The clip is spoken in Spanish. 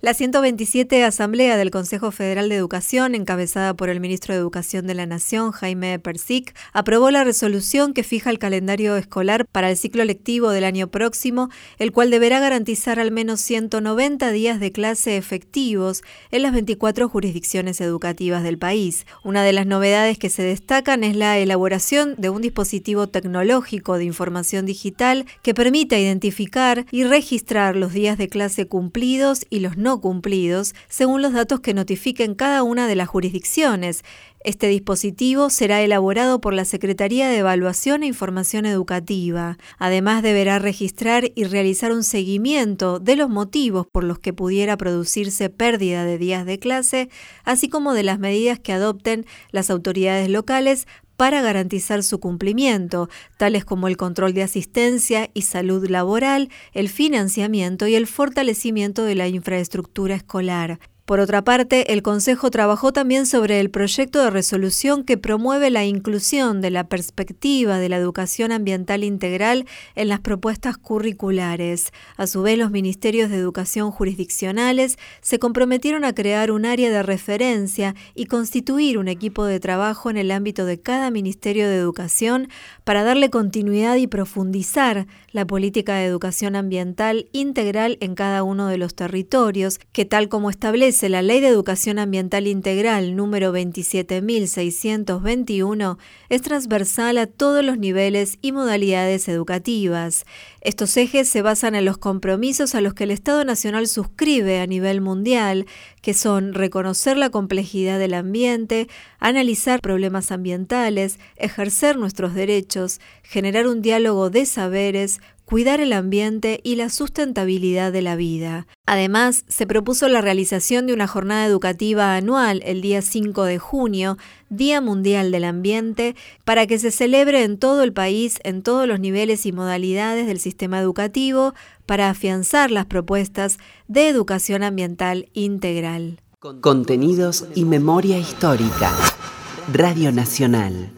La 127 Asamblea del Consejo Federal de Educación, encabezada por el ministro de Educación de la Nación, Jaime Persic, aprobó la resolución que fija el calendario escolar para el ciclo lectivo del año próximo, el cual deberá garantizar al menos 190 días de clase efectivos en las 24 jurisdicciones educativas del país. Una de las novedades que se destacan es la elaboración de un dispositivo tecnológico de información digital que permita identificar y registrar los días de clase cumplidos y los no cumplidos según los datos que notifiquen cada una de las jurisdicciones. Este dispositivo será elaborado por la Secretaría de Evaluación e Información Educativa. Además, deberá registrar y realizar un seguimiento de los motivos por los que pudiera producirse pérdida de días de clase, así como de las medidas que adopten las autoridades locales para garantizar su cumplimiento, tales como el control de asistencia y salud laboral, el financiamiento y el fortalecimiento de la infraestructura escolar. Por otra parte, el Consejo trabajó también sobre el proyecto de resolución que promueve la inclusión de la perspectiva de la educación ambiental integral en las propuestas curriculares. A su vez, los ministerios de educación jurisdiccionales se comprometieron a crear un área de referencia y constituir un equipo de trabajo en el ámbito de cada Ministerio de Educación para darle continuidad y profundizar la política de educación ambiental integral en cada uno de los territorios, que tal como la Ley de Educación Ambiental Integral número 27.621 es transversal a todos los niveles y modalidades educativas. Estos ejes se basan en los compromisos a los que el Estado Nacional suscribe a nivel mundial, que son reconocer la complejidad del ambiente, analizar problemas ambientales, ejercer nuestros derechos, generar un diálogo de saberes, cuidar el ambiente y la sustentabilidad de la vida. Además, se propuso la realización de una jornada educativa anual el día 5 de junio, Día Mundial del Ambiente, para que se celebre en todo el país, en todos los niveles y modalidades del sistema educativo, para afianzar las propuestas de educación ambiental integral. Contenidos y memoria histórica. Radio Nacional.